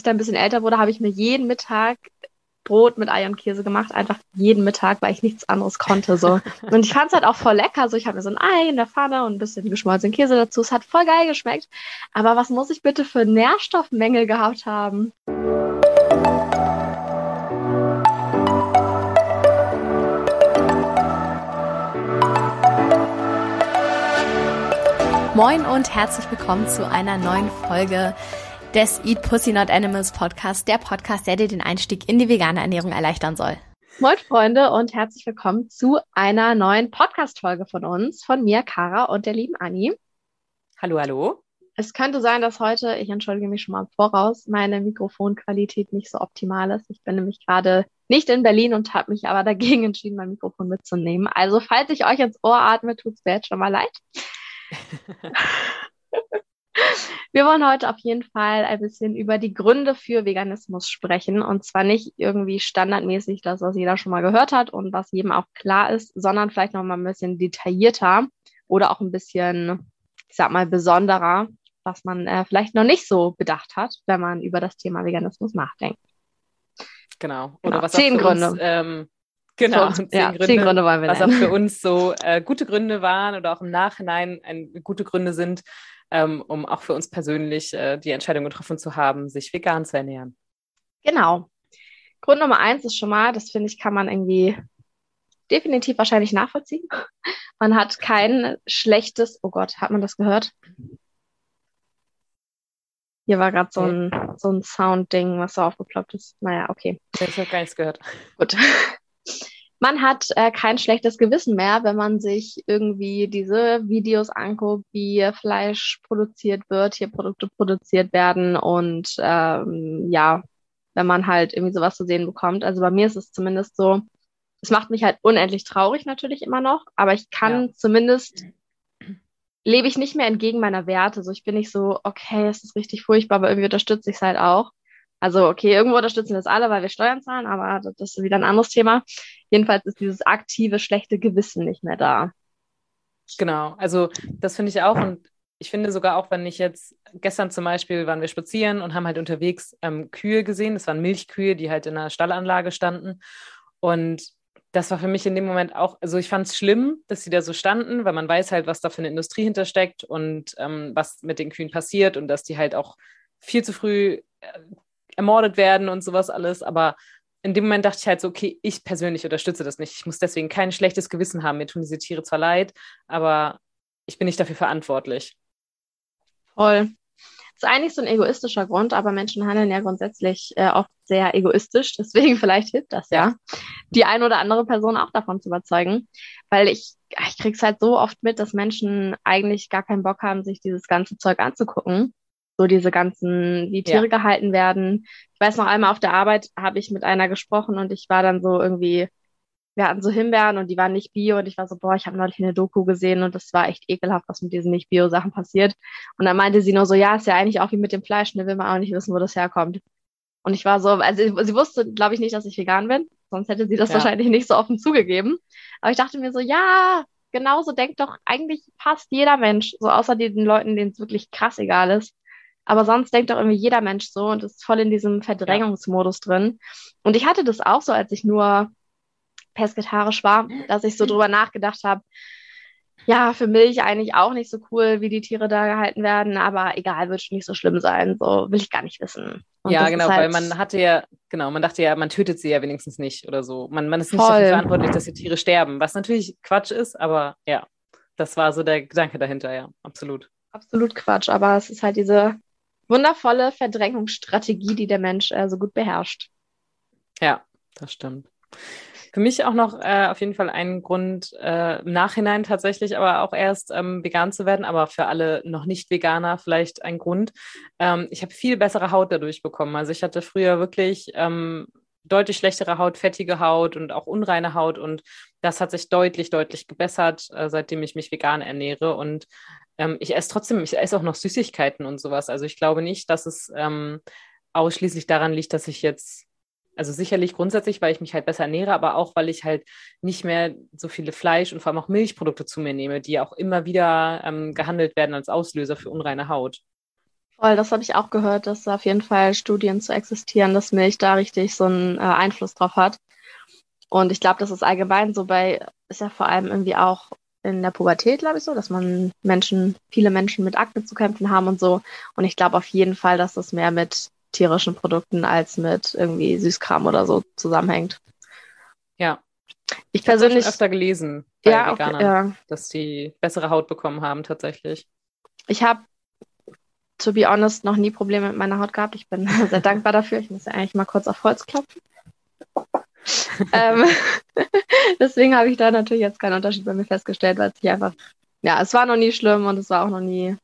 ich dann ein bisschen älter wurde, habe ich mir jeden Mittag Brot mit Ei und Käse gemacht, einfach jeden Mittag, weil ich nichts anderes konnte. So. Und ich fand es halt auch voll lecker. So, ich habe mir so ein Ei in der Pfanne und ein bisschen geschmolzenen Käse dazu. Es hat voll geil geschmeckt. Aber was muss ich bitte für Nährstoffmängel gehabt haben? Moin und herzlich willkommen zu einer neuen Folge des Eat Pussy Not Animals Podcast, der Podcast, der dir den Einstieg in die vegane Ernährung erleichtern soll. Moin Freunde und herzlich willkommen zu einer neuen Podcast-Folge von uns, von mir, Kara und der lieben Anni. Hallo, hallo. Es könnte sein, dass heute, ich entschuldige mich schon mal im Voraus, meine Mikrofonqualität nicht so optimal ist. Ich bin nämlich gerade nicht in Berlin und habe mich aber dagegen entschieden, mein Mikrofon mitzunehmen. Also falls ich euch ins Ohr atme, tut es mir jetzt schon mal leid. Wir wollen heute auf jeden Fall ein bisschen über die Gründe für Veganismus sprechen. Und zwar nicht irgendwie standardmäßig das, was jeder schon mal gehört hat und was jedem auch klar ist, sondern vielleicht noch mal ein bisschen detaillierter oder auch ein bisschen, ich sag mal, besonderer, was man äh, vielleicht noch nicht so bedacht hat, wenn man über das Thema Veganismus nachdenkt. Genau. Oder genau. was zehn Gründe. Uns, ähm, genau, zehn, ja, Gründe, zehn Gründe wollen wir Was nennen. auch für uns so äh, gute Gründe waren oder auch im Nachhinein ein, gute Gründe sind, ähm, um auch für uns persönlich äh, die Entscheidung getroffen zu haben, sich vegan zu ernähren. Genau. Grund Nummer eins ist schon mal, das finde ich, kann man irgendwie definitiv wahrscheinlich nachvollziehen. Man hat kein schlechtes, oh Gott, hat man das gehört? Hier war gerade so ein, so ein Sound-Ding, was so aufgeploppt ist. Naja, okay. Ich habe gar nichts gehört. Gut man hat äh, kein schlechtes Gewissen mehr, wenn man sich irgendwie diese Videos anguckt, wie Fleisch produziert wird, hier Produkte produziert werden und ähm, ja, wenn man halt irgendwie sowas zu sehen bekommt. Also bei mir ist es zumindest so, es macht mich halt unendlich traurig natürlich immer noch, aber ich kann ja. zumindest lebe ich nicht mehr entgegen meiner Werte. So, ich bin nicht so, okay, es ist richtig furchtbar, aber irgendwie unterstütze ich es halt auch. Also, okay, irgendwo unterstützen wir das alle, weil wir Steuern zahlen, aber das ist wieder ein anderes Thema. Jedenfalls ist dieses aktive, schlechte Gewissen nicht mehr da. Genau, also das finde ich auch und ich finde sogar auch, wenn ich jetzt, gestern zum Beispiel waren wir spazieren und haben halt unterwegs ähm, Kühe gesehen, das waren Milchkühe, die halt in einer Stallanlage standen und das war für mich in dem Moment auch, also ich fand es schlimm, dass sie da so standen, weil man weiß halt, was da für eine Industrie hintersteckt und ähm, was mit den Kühen passiert und dass die halt auch viel zu früh äh, ermordet werden und sowas alles. Aber in dem Moment dachte ich halt so, okay, ich persönlich unterstütze das nicht. Ich muss deswegen kein schlechtes Gewissen haben. Mir tun diese Tiere zwar leid, aber ich bin nicht dafür verantwortlich. Voll. Das ist eigentlich so ein egoistischer Grund, aber Menschen handeln ja grundsätzlich äh, oft sehr egoistisch. Deswegen vielleicht hilft das ja, die eine oder andere Person auch davon zu überzeugen. Weil ich, ich krieg's halt so oft mit, dass Menschen eigentlich gar keinen Bock haben, sich dieses ganze Zeug anzugucken so diese ganzen, wie Tiere ja. gehalten werden. Ich weiß noch einmal auf der Arbeit habe ich mit einer gesprochen und ich war dann so irgendwie, wir hatten so Himbeeren und die waren nicht bio und ich war so, boah, ich habe neulich eine Doku gesehen und das war echt ekelhaft, was mit diesen nicht bio Sachen passiert. Und dann meinte sie nur so, ja, ist ja eigentlich auch wie mit dem Fleisch, ne, will man auch nicht wissen, wo das herkommt. Und ich war so, also sie wusste, glaube ich, nicht, dass ich vegan bin, sonst hätte sie das ja. wahrscheinlich nicht so offen zugegeben. Aber ich dachte mir so, ja, genauso denkt doch eigentlich fast jeder Mensch, so außer den Leuten, denen es wirklich krass egal ist. Aber sonst denkt doch irgendwie jeder Mensch so und ist voll in diesem Verdrängungsmodus drin. Und ich hatte das auch so, als ich nur pesketarisch war, dass ich so drüber nachgedacht habe, ja, für Milch eigentlich auch nicht so cool, wie die Tiere da gehalten werden, aber egal, wird schon nicht so schlimm sein. So will ich gar nicht wissen. Und ja, genau, halt weil man hatte ja, genau, man dachte ja, man tötet sie ja wenigstens nicht oder so. Man, man ist nicht dafür verantwortlich, dass die Tiere sterben, was natürlich Quatsch ist, aber ja, das war so der Gedanke dahinter, ja, absolut. Absolut Quatsch, aber es ist halt diese wundervolle Verdrängungsstrategie, die der Mensch äh, so gut beherrscht. Ja, das stimmt. Für mich auch noch äh, auf jeden Fall ein Grund, äh, im Nachhinein tatsächlich aber auch erst ähm, vegan zu werden, aber für alle noch nicht Veganer vielleicht ein Grund. Ähm, ich habe viel bessere Haut dadurch bekommen. Also ich hatte früher wirklich ähm, deutlich schlechtere Haut, fettige Haut und auch unreine Haut und das hat sich deutlich, deutlich gebessert, äh, seitdem ich mich vegan ernähre und ähm, ich esse trotzdem, ich esse auch noch Süßigkeiten und sowas. Also ich glaube nicht, dass es ähm, ausschließlich daran liegt, dass ich jetzt, also sicherlich grundsätzlich, weil ich mich halt besser ernähre, aber auch, weil ich halt nicht mehr so viele Fleisch und vor allem auch Milchprodukte zu mir nehme, die auch immer wieder ähm, gehandelt werden als Auslöser für unreine Haut. Voll, das habe ich auch gehört, dass da auf jeden Fall Studien zu existieren, dass Milch da richtig so einen äh, Einfluss drauf hat. Und ich glaube, das ist allgemein so bei, ist ja vor allem irgendwie auch in der Pubertät, glaube ich, so, dass man Menschen, viele Menschen mit Akne zu kämpfen haben und so. Und ich glaube auf jeden Fall, dass das mehr mit tierischen Produkten als mit irgendwie Süßkram oder so zusammenhängt. Ja. Ich persönlich. Ich öfter gelesen bei ja, Veganern, okay, ja. dass die bessere Haut bekommen haben tatsächlich. Ich habe, to be honest, noch nie Probleme mit meiner Haut gehabt. Ich bin sehr dankbar dafür. Ich muss ja eigentlich mal kurz auf Holz klopfen. ähm, deswegen habe ich da natürlich jetzt keinen Unterschied bei mir festgestellt, weil es sich einfach, ja, es war noch nie schlimm und es war auch noch nie,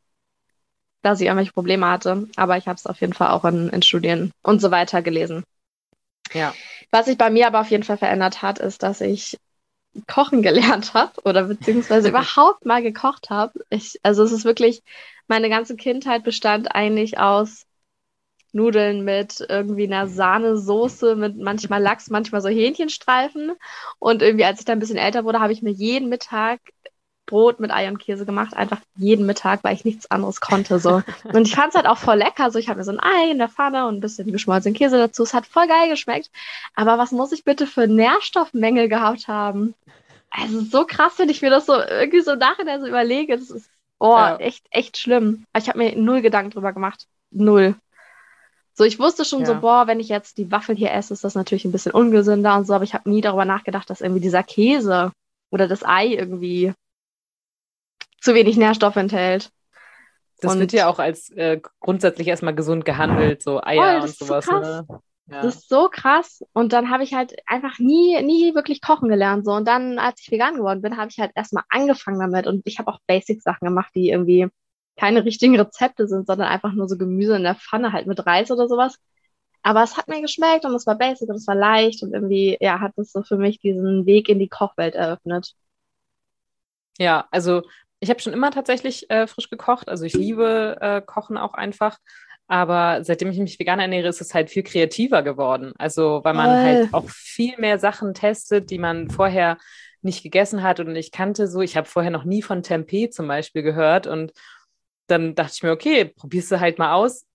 dass ich irgendwelche Probleme hatte. Aber ich habe es auf jeden Fall auch in, in Studien und so weiter gelesen. Ja. Was sich bei mir aber auf jeden Fall verändert hat, ist, dass ich kochen gelernt habe oder beziehungsweise überhaupt mal gekocht habe. also es ist wirklich, meine ganze Kindheit bestand eigentlich aus Nudeln mit irgendwie einer Sahnesoße, mit manchmal Lachs, manchmal so Hähnchenstreifen. Und irgendwie, als ich dann ein bisschen älter wurde, habe ich mir jeden Mittag Brot mit Ei und Käse gemacht, einfach jeden Mittag, weil ich nichts anderes konnte. So. Und ich fand es halt auch voll lecker. So, ich habe mir so ein Ei in der Pfanne und ein bisschen geschmolzenen Käse dazu. Es hat voll geil geschmeckt. Aber was muss ich bitte für Nährstoffmängel gehabt haben? Also so krass, wenn ich mir das so irgendwie so nachher so überlege. Das ist oh, ja. echt, echt schlimm. Aber ich habe mir null Gedanken drüber gemacht. Null. So, ich wusste schon ja. so, boah, wenn ich jetzt die Waffel hier esse, ist das natürlich ein bisschen ungesünder und so, aber ich habe nie darüber nachgedacht, dass irgendwie dieser Käse oder das Ei irgendwie zu wenig Nährstoff enthält. Das und wird ja auch als äh, grundsätzlich erstmal gesund gehandelt, so Eier oh, und sowas. So ne? ja. Das ist so krass. Und dann habe ich halt einfach nie, nie wirklich kochen gelernt. So. Und dann, als ich vegan geworden bin, habe ich halt erstmal angefangen damit. Und ich habe auch Basic-Sachen gemacht, die irgendwie keine richtigen Rezepte sind, sondern einfach nur so Gemüse in der Pfanne halt mit Reis oder sowas. Aber es hat mir geschmeckt und es war basic und es war leicht und irgendwie, ja, hat es so für mich diesen Weg in die Kochwelt eröffnet. Ja, also ich habe schon immer tatsächlich äh, frisch gekocht. Also ich liebe äh, Kochen auch einfach. Aber seitdem ich mich vegan ernähre, ist es halt viel kreativer geworden. Also weil man Voll. halt auch viel mehr Sachen testet, die man vorher nicht gegessen hat und ich kannte so. Ich habe vorher noch nie von Tempeh zum Beispiel gehört und dann dachte ich mir, okay, probierst du halt mal aus.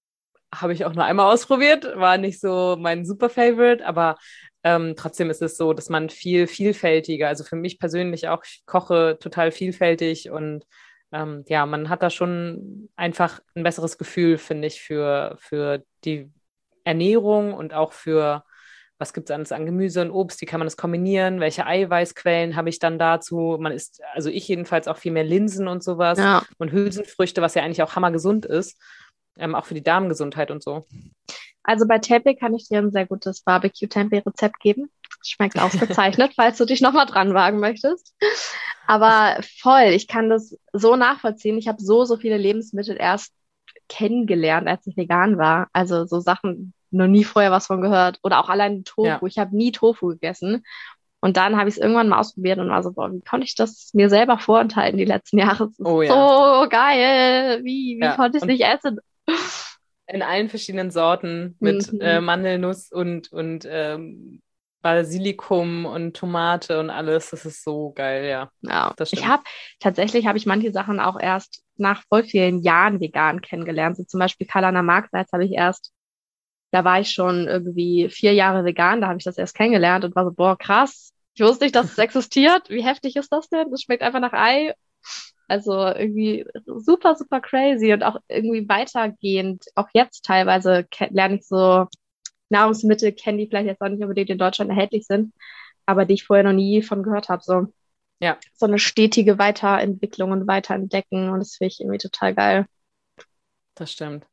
Habe ich auch nur einmal ausprobiert, war nicht so mein super Favorite, aber ähm, trotzdem ist es so, dass man viel vielfältiger, also für mich persönlich auch, ich koche total vielfältig und ähm, ja, man hat da schon einfach ein besseres Gefühl, finde ich, für, für die Ernährung und auch für was gibt es alles an Gemüse und Obst, wie kann man das kombinieren, welche Eiweißquellen habe ich dann dazu. Man isst, also ich jedenfalls auch viel mehr Linsen und sowas ja. und Hülsenfrüchte, was ja eigentlich auch hammergesund ist, ähm, auch für die Darmgesundheit und so. Also bei Tempeh kann ich dir ein sehr gutes Barbecue-Tempeh-Rezept geben. Schmeckt ausgezeichnet, falls du dich nochmal dran wagen möchtest. Aber voll, ich kann das so nachvollziehen. Ich habe so, so viele Lebensmittel erst kennengelernt, als ich vegan war. Also so Sachen, noch nie vorher was von gehört. Oder auch allein Tofu. Ja. Ich habe nie Tofu gegessen. Und dann habe ich es irgendwann mal ausprobiert und war so, boah, wie konnte ich das mir selber vorenthalten die letzten Jahre? Das ist oh, ja. so geil. Wie, wie ja. konnte ich es nicht essen? In allen verschiedenen Sorten mit mhm. äh, Mandelnuss und, und ähm, Basilikum und Tomate und alles. Das ist so geil, ja. Ja, das stimmt. ich habe tatsächlich habe ich manche Sachen auch erst nach voll vielen Jahren vegan kennengelernt. So zum Beispiel Kalana Marksalz habe ich erst da war ich schon irgendwie vier Jahre vegan, da habe ich das erst kennengelernt und war so, boah, krass, ich wusste nicht, dass es existiert. Wie heftig ist das denn? Das schmeckt einfach nach Ei. Also irgendwie super, super crazy und auch irgendwie weitergehend. Auch jetzt teilweise lerne ich so Nahrungsmittel kennen, die vielleicht jetzt auch nicht unbedingt in Deutschland erhältlich sind, aber die ich vorher noch nie von gehört habe. So. Ja. So eine stetige Weiterentwicklung und Weiterentdecken und das finde ich irgendwie total geil. Das stimmt.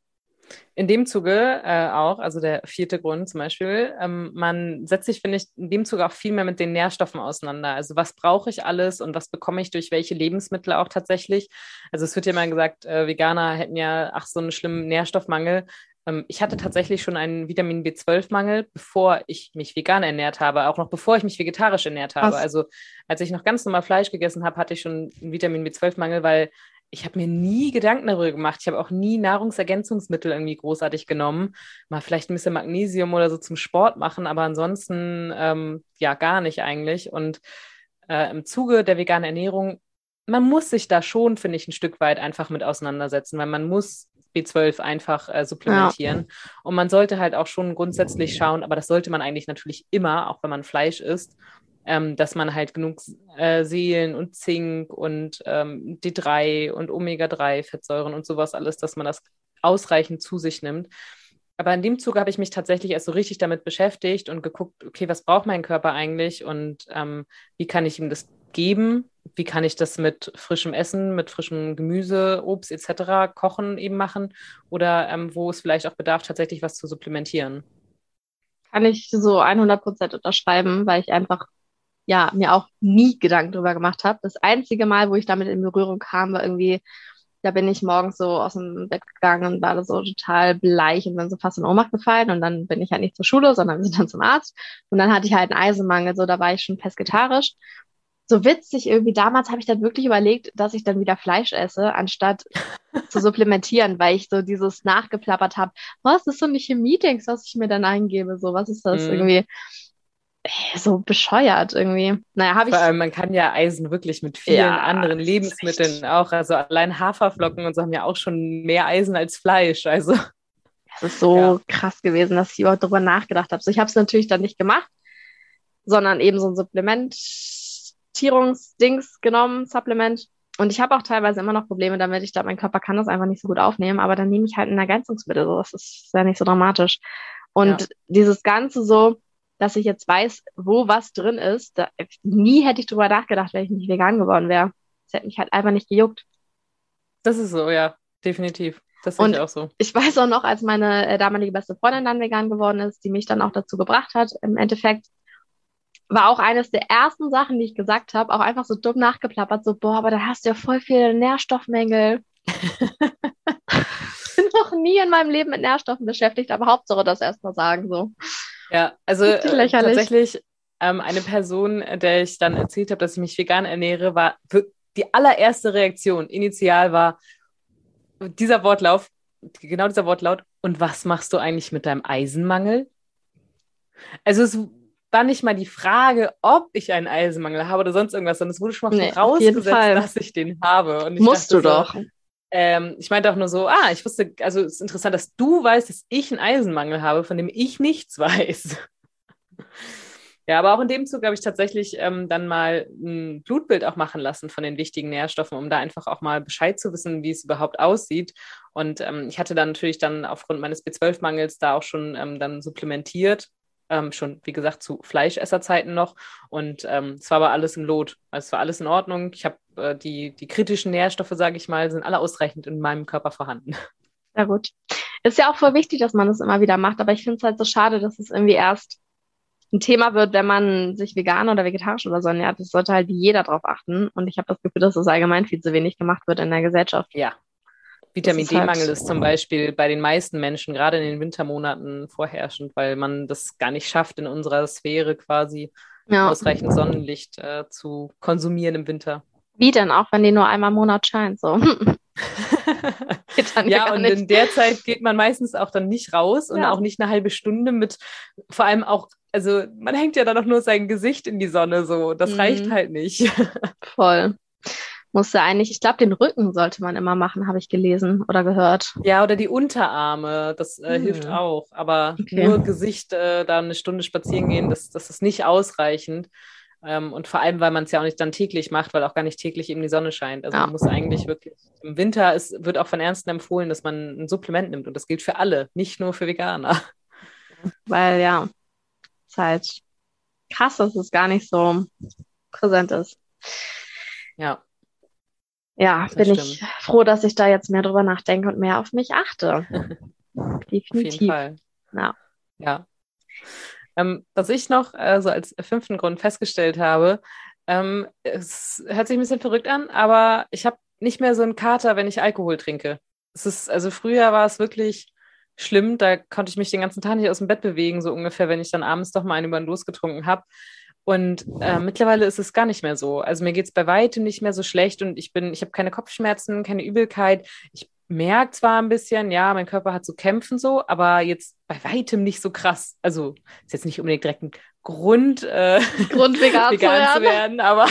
In dem Zuge äh, auch, also der vierte Grund zum Beispiel, ähm, man setzt sich, finde ich, in dem Zuge auch viel mehr mit den Nährstoffen auseinander. Also was brauche ich alles und was bekomme ich durch welche Lebensmittel auch tatsächlich? Also es wird ja mal gesagt, äh, Veganer hätten ja, ach, so einen schlimmen Nährstoffmangel. Ähm, ich hatte tatsächlich schon einen Vitamin B12-Mangel, bevor ich mich vegan ernährt habe, auch noch bevor ich mich vegetarisch ernährt habe. Was? Also als ich noch ganz normal Fleisch gegessen habe, hatte ich schon einen Vitamin B12-Mangel, weil ich habe mir nie Gedanken darüber gemacht. Ich habe auch nie Nahrungsergänzungsmittel irgendwie großartig genommen. Mal vielleicht ein bisschen Magnesium oder so zum Sport machen, aber ansonsten ähm, ja gar nicht eigentlich. Und äh, im Zuge der veganen Ernährung man muss sich da schon, finde ich, ein Stück weit einfach mit auseinandersetzen, weil man muss B12 einfach äh, supplementieren. Ja. Und man sollte halt auch schon grundsätzlich schauen, aber das sollte man eigentlich natürlich immer, auch wenn man Fleisch isst, ähm, dass man halt genug äh, Seelen und Zink und ähm, D3 und Omega-3-Fettsäuren und sowas alles, dass man das ausreichend zu sich nimmt. Aber in dem Zug habe ich mich tatsächlich erst so richtig damit beschäftigt und geguckt, okay, was braucht mein Körper eigentlich und ähm, wie kann ich ihm das geben? Wie kann ich das mit frischem Essen, mit frischem Gemüse, Obst etc. kochen eben machen? Oder ähm, wo es vielleicht auch bedarf, tatsächlich was zu supplementieren? Kann ich so 100 Prozent unterschreiben, weil ich einfach ja mir auch nie Gedanken darüber gemacht habe. Das einzige Mal, wo ich damit in Berührung kam, war irgendwie, da bin ich morgens so aus dem Bett gegangen und war so total bleich und bin so fast in Ohnmacht gefallen und dann bin ich halt nicht zur Schule, sondern wir sind dann zum Arzt und dann hatte ich halt einen Eisenmangel, so da war ich schon pesketarisch so witzig irgendwie. Damals habe ich dann wirklich überlegt, dass ich dann wieder Fleisch esse, anstatt zu supplementieren, weil ich so dieses nachgeplappert habe. Was ist so eine Chemie-Dings, was ich mir dann eingebe? So, was ist das mm. irgendwie? So bescheuert irgendwie. Naja, habe ich. Vor allem, man kann ja Eisen wirklich mit vielen ja, anderen Lebensmitteln auch. Also allein Haferflocken und so haben ja auch schon mehr Eisen als Fleisch. Also. Das ist so ja. krass gewesen, dass ich überhaupt darüber nachgedacht habe. So, ich habe es natürlich dann nicht gemacht, sondern eben so ein Supplement Supplementierungsdings genommen, Supplement. Und ich habe auch teilweise immer noch Probleme damit. Ich glaube, mein Körper kann das einfach nicht so gut aufnehmen, aber dann nehme ich halt ein Ergänzungsmittel. So, das ist ja nicht so dramatisch. Und ja. dieses Ganze so, dass ich jetzt weiß, wo was drin ist, da, nie hätte ich drüber nachgedacht, wenn ich nicht vegan geworden wäre. Das hätte mich halt einfach nicht gejuckt. Das ist so, ja, definitiv. Das sehe ich auch so. Ich weiß auch noch, als meine äh, damalige beste Freundin dann vegan geworden ist, die mich dann auch dazu gebracht hat, im Endeffekt war auch eines der ersten Sachen, die ich gesagt habe, auch einfach so dumm nachgeplappert, so, boah, aber da hast du ja voll viele Nährstoffmängel. bin noch nie in meinem Leben mit Nährstoffen beschäftigt, aber Hauptsache das erstmal sagen, so. Ja, also äh, tatsächlich ähm, eine Person, der ich dann erzählt habe, dass ich mich vegan ernähre, war die allererste Reaktion initial war dieser Wortlauf, genau dieser Wortlaut, und was machst du eigentlich mit deinem Eisenmangel? Also es war nicht mal die Frage, ob ich einen Eisenmangel habe oder sonst irgendwas, sondern es wurde schon mal nee, vorausgesetzt, dass ich den habe. Und Musst du doch. So, ähm, ich meinte auch nur so, ah, ich wusste, also es ist interessant, dass du weißt, dass ich einen Eisenmangel habe, von dem ich nichts weiß. ja, aber auch in dem Zug habe ich tatsächlich ähm, dann mal ein Blutbild auch machen lassen von den wichtigen Nährstoffen, um da einfach auch mal Bescheid zu wissen, wie es überhaupt aussieht. Und ähm, ich hatte dann natürlich dann aufgrund meines B12-Mangels da auch schon ähm, dann supplementiert ähm, schon, wie gesagt, zu Fleischesserzeiten noch. Und ähm, es war aber alles im Lot. Also es war alles in Ordnung. Ich habe äh, die, die kritischen Nährstoffe, sage ich mal, sind alle ausreichend in meinem Körper vorhanden. Sehr gut. Ist ja auch voll wichtig, dass man das immer wieder macht, aber ich finde es halt so schade, dass es irgendwie erst ein Thema wird, wenn man sich vegan oder vegetarisch oder so ernährt. Das sollte halt jeder drauf achten. Und ich habe das Gefühl, dass das allgemein viel zu wenig gemacht wird in der Gesellschaft. Ja, Vitamin D-Mangel halt, ist zum Beispiel bei den meisten Menschen, gerade in den Wintermonaten, vorherrschend, weil man das gar nicht schafft, in unserer Sphäre quasi ja. ausreichend Sonnenlicht äh, zu konsumieren im Winter. Wie denn auch, wenn die nur einmal im Monat scheint? So. ja, und in der Zeit geht man meistens auch dann nicht raus und ja. auch nicht eine halbe Stunde mit, vor allem auch, also man hängt ja dann auch nur sein Gesicht in die Sonne, so. Das mhm. reicht halt nicht. Voll musste eigentlich, ich glaube, den Rücken sollte man immer machen, habe ich gelesen oder gehört. Ja, oder die Unterarme, das äh, hm. hilft auch. Aber okay. nur Gesicht äh, da eine Stunde spazieren gehen, das, das ist nicht ausreichend. Ähm, und vor allem, weil man es ja auch nicht dann täglich macht, weil auch gar nicht täglich eben die Sonne scheint. Also ja. man muss eigentlich wirklich, im Winter ist, wird auch von Ärzten empfohlen, dass man ein Supplement nimmt. Und das gilt für alle, nicht nur für Veganer. Weil ja, es ist halt krass, dass es gar nicht so präsent ist. Ja ja, das bin stimmt. ich froh, dass ich da jetzt mehr drüber nachdenke und mehr auf mich achte. Definitiv. Auf jeden Fall. Ja. ja. Ähm, was ich noch äh, so als fünften Grund festgestellt habe, ähm, es hört sich ein bisschen verrückt an, aber ich habe nicht mehr so einen Kater, wenn ich Alkohol trinke. Es ist, also früher war es wirklich schlimm, da konnte ich mich den ganzen Tag nicht aus dem Bett bewegen, so ungefähr, wenn ich dann abends doch mal einen über den Durst getrunken habe. Und äh, mittlerweile ist es gar nicht mehr so. Also mir geht es bei weitem nicht mehr so schlecht und ich bin, ich habe keine Kopfschmerzen, keine Übelkeit. Ich merke zwar ein bisschen, ja, mein Körper hat zu kämpfen so, aber jetzt bei weitem nicht so krass. Also ist jetzt nicht unbedingt direkt ein Grund, äh, Grund vegan, vegan zu, werden. aber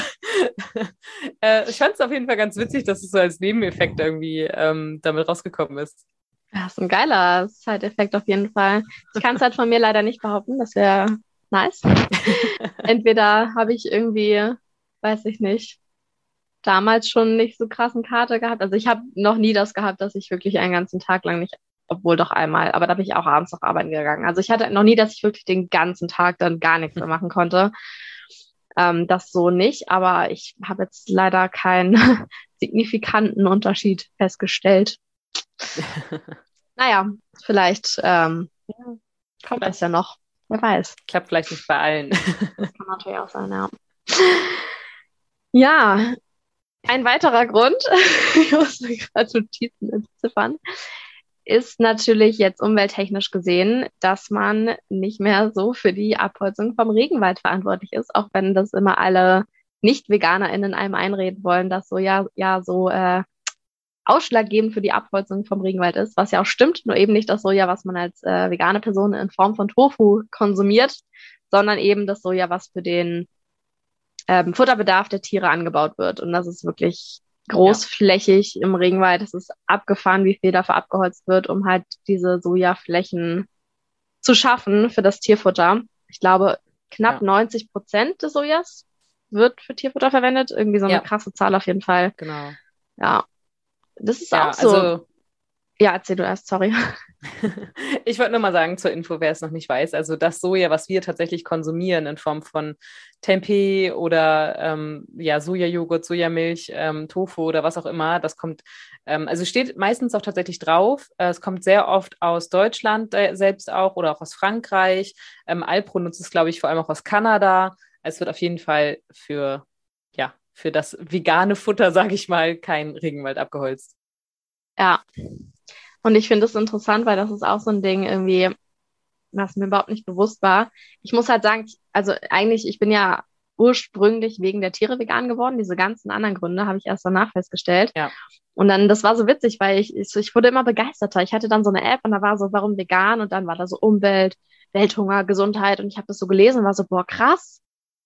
äh, ich fand es auf jeden Fall ganz witzig, dass es so als Nebeneffekt irgendwie ähm, damit rausgekommen ist. Ja, ist ein geiler Side-Effekt auf jeden Fall. Ich kann es halt von mir leider nicht behaupten, das wäre nice. Entweder habe ich irgendwie, weiß ich nicht, damals schon nicht so krassen Kater gehabt. Also ich habe noch nie das gehabt, dass ich wirklich einen ganzen Tag lang nicht, obwohl doch einmal, aber da bin ich auch abends noch arbeiten gegangen. Also ich hatte noch nie, dass ich wirklich den ganzen Tag dann gar nichts mehr machen konnte. Ähm, das so nicht, aber ich habe jetzt leider keinen signifikanten Unterschied festgestellt. naja, vielleicht ähm, kommt das ja noch. Wer weiß. Klappt vielleicht nicht bei allen. das kann natürlich auch sein, ja. Ja, ein weiterer Grund, ich muss gerade Notizen entziffern, ist natürlich jetzt umwelttechnisch gesehen, dass man nicht mehr so für die Abholzung vom Regenwald verantwortlich ist, auch wenn das immer alle Nicht-VeganerInnen einem einreden wollen, dass so ja, ja so äh, ausschlaggebend für die Abholzung vom Regenwald ist, was ja auch stimmt, nur eben nicht das Soja, was man als äh, vegane Person in Form von Tofu konsumiert, sondern eben das Soja, was für den ähm, Futterbedarf der Tiere angebaut wird. Und das ist wirklich großflächig ja. im Regenwald. Es ist abgefahren, wie viel dafür abgeholzt wird, um halt diese Sojaflächen zu schaffen für das Tierfutter. Ich glaube, knapp ja. 90 Prozent des Sojas wird für Tierfutter verwendet. Irgendwie so eine ja. krasse Zahl auf jeden Fall. Genau. Ja. Das ist ja, auch so. Also, ja, erzähl du erst, sorry. ich wollte nur mal sagen zur Info, wer es noch nicht weiß. Also das Soja, was wir tatsächlich konsumieren in Form von Tempeh oder ähm, ja, Sojajoghurt, Sojamilch, ähm, Tofu oder was auch immer, das kommt, ähm, also steht meistens auch tatsächlich drauf. Äh, es kommt sehr oft aus Deutschland äh, selbst auch oder auch aus Frankreich. Ähm, Alpro nutzt es, glaube ich, vor allem auch aus Kanada. Es wird auf jeden Fall für, ja, für das vegane Futter, sage ich mal, kein Regenwald abgeholzt. Ja. Und ich finde es interessant, weil das ist auch so ein Ding irgendwie, was mir überhaupt nicht bewusst war. Ich muss halt sagen, also eigentlich, ich bin ja ursprünglich wegen der Tiere vegan geworden. Diese ganzen anderen Gründe habe ich erst danach festgestellt. Ja. Und dann, das war so witzig, weil ich, ich, ich wurde immer begeisterter. Ich hatte dann so eine App und da war so, warum vegan? Und dann war da so Umwelt, Welthunger, Gesundheit. Und ich habe das so gelesen und war so, boah, krass.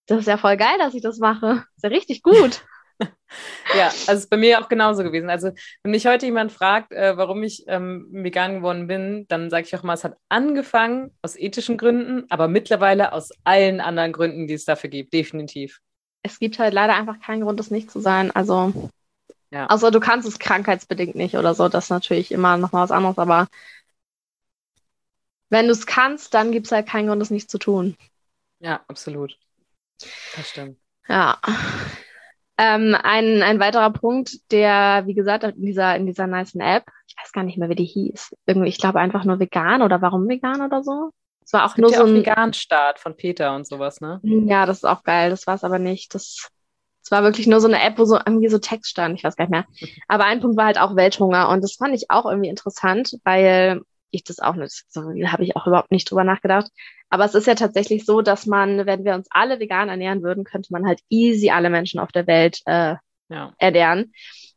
Das ist ja voll geil, dass ich das mache. ist ja richtig gut. ja, also es ist bei mir auch genauso gewesen. Also wenn mich heute jemand fragt, äh, warum ich ähm, vegan geworden bin, dann sage ich auch mal, es hat angefangen aus ethischen Gründen, aber mittlerweile aus allen anderen Gründen, die es dafür gibt, definitiv. Es gibt halt leider einfach keinen Grund, es nicht zu sein. Also, ja. also du kannst es krankheitsbedingt nicht oder so, das ist natürlich immer nochmal was anderes, aber wenn du es kannst, dann gibt es halt keinen Grund, es nicht zu tun. Ja, absolut. Das stimmt. Ja. Ähm, ein, ein weiterer Punkt, der, wie gesagt, in dieser, in dieser nice App, ich weiß gar nicht mehr, wie die hieß. Irgendwie, ich glaube einfach nur vegan oder warum vegan oder so. Es war auch es nur so ein Vegan-Start von Peter und sowas, ne? Ja, das ist auch geil. Das war es aber nicht. Das, es war wirklich nur so eine App, wo so irgendwie so Text stand. Ich weiß gar nicht mehr. Aber ein Punkt war halt auch Welthunger und das fand ich auch irgendwie interessant, weil ich das auch nicht, so habe ich auch überhaupt nicht drüber nachgedacht. Aber es ist ja tatsächlich so, dass man, wenn wir uns alle vegan ernähren würden, könnte man halt easy alle Menschen auf der Welt äh, ja. ernähren.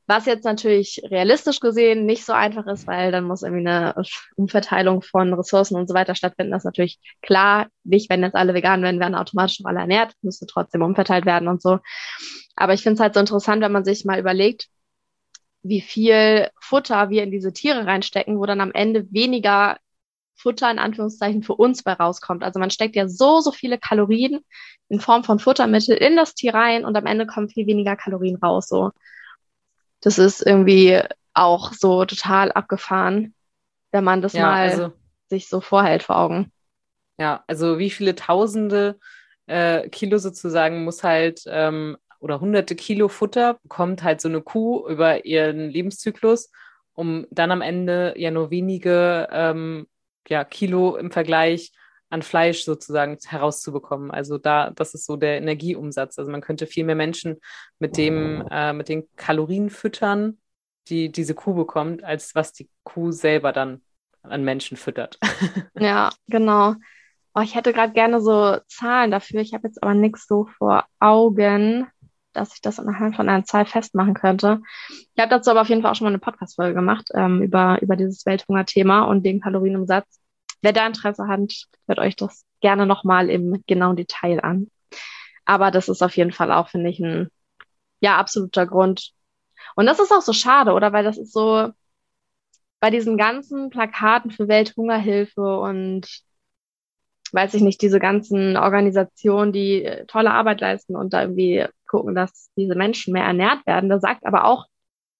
Was jetzt natürlich realistisch gesehen nicht so einfach ist, weil dann muss irgendwie eine Umverteilung von Ressourcen und so weiter stattfinden. Das ist natürlich klar. Nicht, wenn jetzt alle vegan werden, werden automatisch noch alle ernährt, müsste trotzdem umverteilt werden und so. Aber ich finde es halt so interessant, wenn man sich mal überlegt, wie viel Futter wir in diese Tiere reinstecken, wo dann am Ende weniger Futter in Anführungszeichen für uns bei rauskommt. Also man steckt ja so, so viele Kalorien in Form von Futtermittel in das Tier rein und am Ende kommen viel weniger Kalorien raus. So, das ist irgendwie auch so total abgefahren, wenn man das ja, mal also, sich so vorhält vor Augen. Ja, also wie viele Tausende äh, Kilo sozusagen muss halt ähm, oder hunderte Kilo Futter bekommt halt so eine Kuh über ihren Lebenszyklus, um dann am Ende ja nur wenige ähm, ja, Kilo im Vergleich an Fleisch sozusagen herauszubekommen. Also da, das ist so der Energieumsatz. Also man könnte viel mehr Menschen mit dem, äh, mit den Kalorien füttern, die diese Kuh bekommt, als was die Kuh selber dann an Menschen füttert. ja, genau. Oh, ich hätte gerade gerne so Zahlen dafür. Ich habe jetzt aber nichts so vor Augen. Dass ich das anhand von einer Zahl festmachen könnte. Ich habe dazu aber auf jeden Fall auch schon mal eine Podcast-Folge gemacht ähm, über, über dieses Welthungerthema und den Kalorienumsatz. Wer da Interesse hat, hört euch das gerne nochmal im genauen Detail an. Aber das ist auf jeden Fall auch, finde ich, ein ja, absoluter Grund. Und das ist auch so schade, oder? Weil das ist so bei diesen ganzen Plakaten für Welthungerhilfe und weiß ich nicht, diese ganzen Organisationen, die äh, tolle Arbeit leisten und da irgendwie gucken, dass diese Menschen mehr ernährt werden. Da sagt aber auch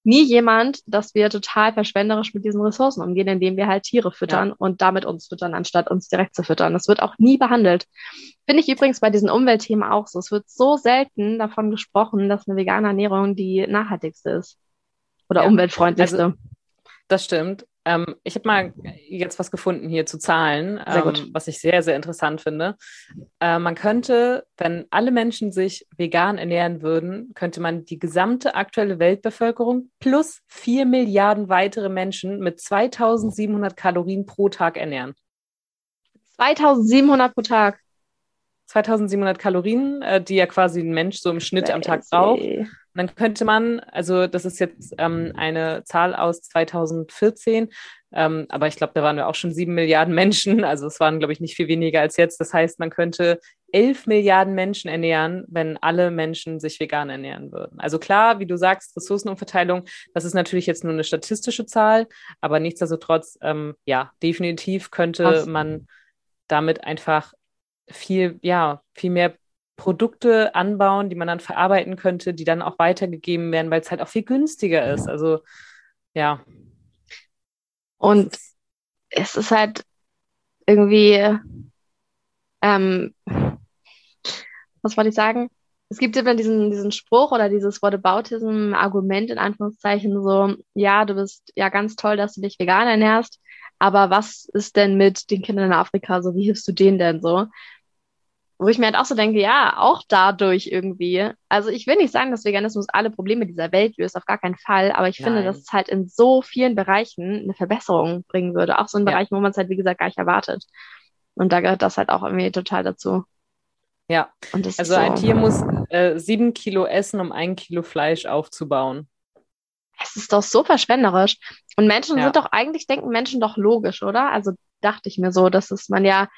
nie jemand, dass wir total verschwenderisch mit diesen Ressourcen umgehen, indem wir halt Tiere füttern ja. und damit uns füttern, anstatt uns direkt zu füttern. Das wird auch nie behandelt. Finde ich übrigens bei diesen Umweltthemen auch so. Es wird so selten davon gesprochen, dass eine vegane Ernährung die nachhaltigste ist oder ja. umweltfreundlichste. Also, das stimmt. Ähm, ich habe mal jetzt was gefunden hier zu Zahlen, ähm, was ich sehr, sehr interessant finde. Äh, man könnte, wenn alle Menschen sich vegan ernähren würden, könnte man die gesamte aktuelle Weltbevölkerung plus vier Milliarden weitere Menschen mit 2700 Kalorien pro Tag ernähren. 2700 pro Tag. 2700 Kalorien, äh, die ja quasi ein Mensch so im Schnitt am Tag braucht. Und dann könnte man, also das ist jetzt ähm, eine Zahl aus 2014, ähm, aber ich glaube, da waren wir auch schon sieben Milliarden Menschen, also es waren, glaube ich, nicht viel weniger als jetzt. Das heißt, man könnte elf Milliarden Menschen ernähren, wenn alle Menschen sich vegan ernähren würden. Also klar, wie du sagst, Ressourcenumverteilung, das ist natürlich jetzt nur eine statistische Zahl, aber nichtsdestotrotz, ähm, ja, definitiv könnte man damit einfach viel, ja, viel mehr Produkte anbauen, die man dann verarbeiten könnte, die dann auch weitergegeben werden, weil es halt auch viel günstiger ist. Also ja. Und es ist halt irgendwie, ähm, was wollte ich sagen? Es gibt immer diesen, diesen Spruch oder dieses Whataboutism-Argument in Anführungszeichen so, ja, du bist ja ganz toll, dass du dich vegan ernährst, aber was ist denn mit den Kindern in Afrika? So, wie hilfst du denen denn so? Wo ich mir halt auch so denke, ja, auch dadurch irgendwie. Also ich will nicht sagen, dass Veganismus alle Probleme dieser Welt löst, auf gar keinen Fall, aber ich Nein. finde, dass es halt in so vielen Bereichen eine Verbesserung bringen würde. Auch so in ja. Bereichen, wo man es halt, wie gesagt, gar nicht erwartet. Und da gehört das halt auch irgendwie total dazu. Ja, also so, ein Tier muss äh, sieben Kilo essen, um ein Kilo Fleisch aufzubauen. Es ist doch so verschwenderisch. Und Menschen ja. sind doch, eigentlich denken Menschen doch logisch, oder? Also dachte ich mir so, dass es man ja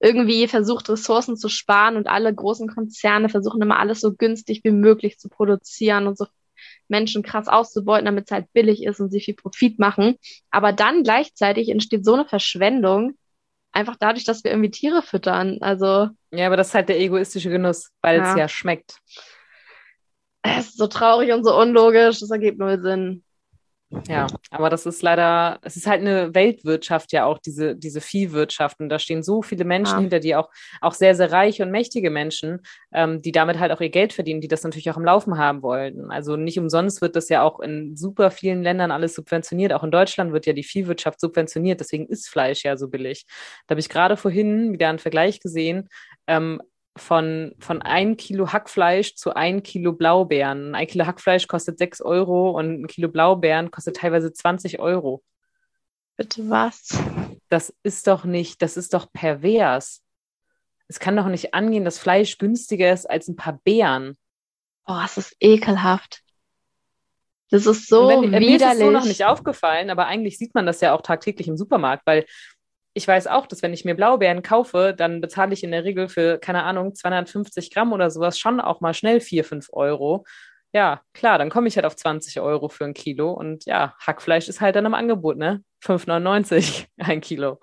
irgendwie versucht, Ressourcen zu sparen und alle großen Konzerne versuchen immer alles so günstig wie möglich zu produzieren und so Menschen krass auszubeuten, damit es halt billig ist und sie viel Profit machen. Aber dann gleichzeitig entsteht so eine Verschwendung, einfach dadurch, dass wir irgendwie Tiere füttern. Also. Ja, aber das ist halt der egoistische Genuss, weil ja. es ja schmeckt. Es ist so traurig und so unlogisch, das ergibt null Sinn. Ja, aber das ist leider, es ist halt eine Weltwirtschaft ja auch, diese, diese Viehwirtschaft. Und da stehen so viele Menschen ja. hinter, die auch, auch sehr, sehr reiche und mächtige Menschen, ähm, die damit halt auch ihr Geld verdienen, die das natürlich auch im Laufen haben wollen. Also nicht umsonst wird das ja auch in super vielen Ländern alles subventioniert. Auch in Deutschland wird ja die Viehwirtschaft subventioniert, deswegen ist Fleisch ja so billig. Da habe ich gerade vorhin wieder einen Vergleich gesehen. Ähm, von, von ein Kilo Hackfleisch zu ein Kilo Blaubeeren. Ein Kilo Hackfleisch kostet 6 Euro und ein Kilo Blaubeeren kostet teilweise 20 Euro. Bitte was? Das ist doch nicht, das ist doch pervers. Es kann doch nicht angehen, dass Fleisch günstiger ist als ein paar Beeren. Oh, es ist ekelhaft. Das ist so wenn, widerlich. Mir ist es so noch nicht aufgefallen, aber eigentlich sieht man das ja auch tagtäglich im Supermarkt, weil ich weiß auch, dass wenn ich mir Blaubeeren kaufe, dann bezahle ich in der Regel für, keine Ahnung, 250 Gramm oder sowas schon auch mal schnell 4, 5 Euro. Ja, klar, dann komme ich halt auf 20 Euro für ein Kilo. Und ja, Hackfleisch ist halt dann im Angebot, ne? 5,99 ein Kilo.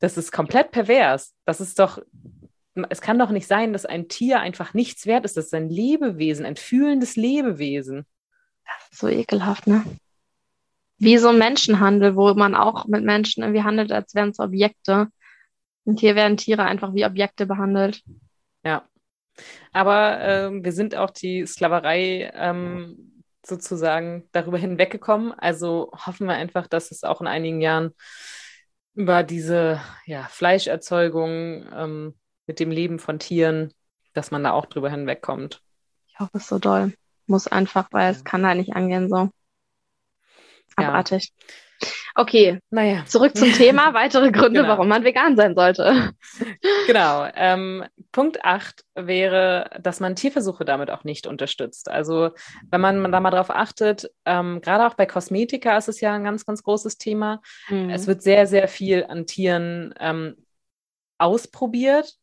Das ist komplett pervers. Das ist doch, es kann doch nicht sein, dass ein Tier einfach nichts wert ist. Das ist ein Lebewesen, ein fühlendes Lebewesen. So ekelhaft, ne? Wie so ein Menschenhandel, wo man auch mit Menschen irgendwie handelt, als wären es Objekte. Und hier werden Tiere einfach wie Objekte behandelt. Ja. Aber äh, wir sind auch die Sklaverei ähm, sozusagen darüber hinweggekommen. Also hoffen wir einfach, dass es auch in einigen Jahren über diese ja, Fleischerzeugung ähm, mit dem Leben von Tieren, dass man da auch drüber hinwegkommt. Ich hoffe es so doll. Muss einfach, weil es kann da nicht angehen so. Abartig. Ja. Okay, naja. Zurück zum Thema, weitere Gründe, genau. warum man vegan sein sollte. Genau. Ähm, Punkt 8 wäre, dass man Tierversuche damit auch nicht unterstützt. Also wenn man da mal drauf achtet, ähm, gerade auch bei Kosmetika ist es ja ein ganz, ganz großes Thema. Mhm. Es wird sehr, sehr viel an Tieren ähm, ausprobiert.